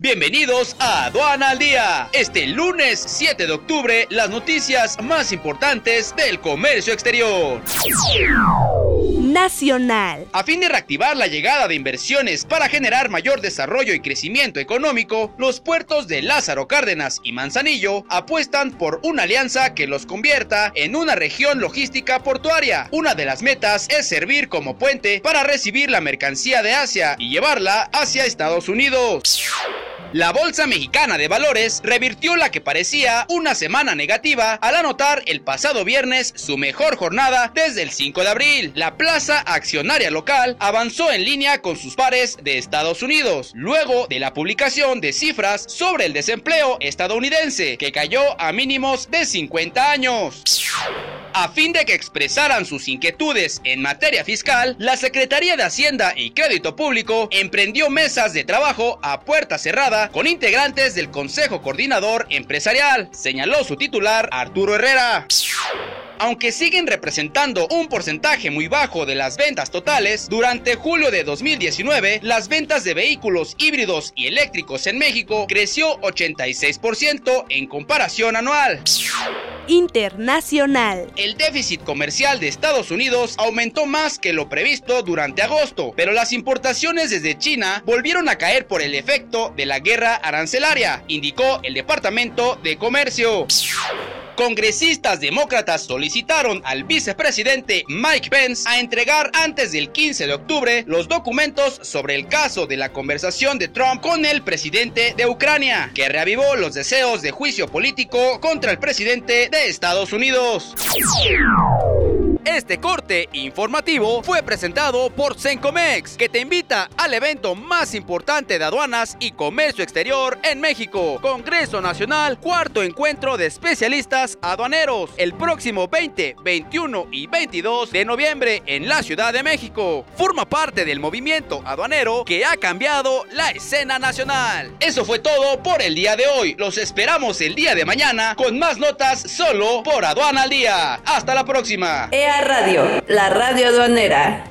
Bienvenidos a Aduana al Día. Este lunes 7 de octubre, las noticias más importantes del comercio exterior. Nacional. A fin de reactivar la llegada de inversiones para generar mayor desarrollo y crecimiento económico, los puertos de Lázaro Cárdenas y Manzanillo apuestan por una alianza que los convierta en una región logística portuaria. Una de las metas es servir como puente para recibir la mercancía de Asia y llevarla hacia Estados Unidos. La Bolsa Mexicana de Valores revirtió la que parecía una semana negativa al anotar el pasado viernes su mejor jornada desde el 5 de abril. La plaza accionaria local avanzó en línea con sus pares de Estados Unidos, luego de la publicación de cifras sobre el desempleo estadounidense, que cayó a mínimos de 50 años. A fin de que expresaran sus inquietudes en materia fiscal, la Secretaría de Hacienda y Crédito Público emprendió mesas de trabajo a puerta cerrada con integrantes del Consejo Coordinador Empresarial, señaló su titular Arturo Herrera. Aunque siguen representando un porcentaje muy bajo de las ventas totales, durante julio de 2019 las ventas de vehículos híbridos y eléctricos en México creció 86% en comparación anual. Internacional. El déficit comercial de Estados Unidos aumentó más que lo previsto durante agosto, pero las importaciones desde China volvieron a caer por el efecto de la guerra arancelaria, indicó el Departamento de Comercio. Congresistas demócratas solicitaron al vicepresidente Mike Pence a entregar antes del 15 de octubre los documentos sobre el caso de la conversación de Trump con el presidente de Ucrania, que reavivó los deseos de juicio político contra el presidente de Estados Unidos. Este corte informativo fue presentado por Sencomex, que te invita al evento más importante de aduanas y comercio exterior en México, Congreso Nacional, cuarto encuentro de especialistas aduaneros, el próximo 20, 21 y 22 de noviembre en la Ciudad de México. Forma parte del movimiento aduanero que ha cambiado la escena nacional. Eso fue todo por el día de hoy. Los esperamos el día de mañana con más notas solo por Aduana al Día. Hasta la próxima. Radio, la radio aduanera.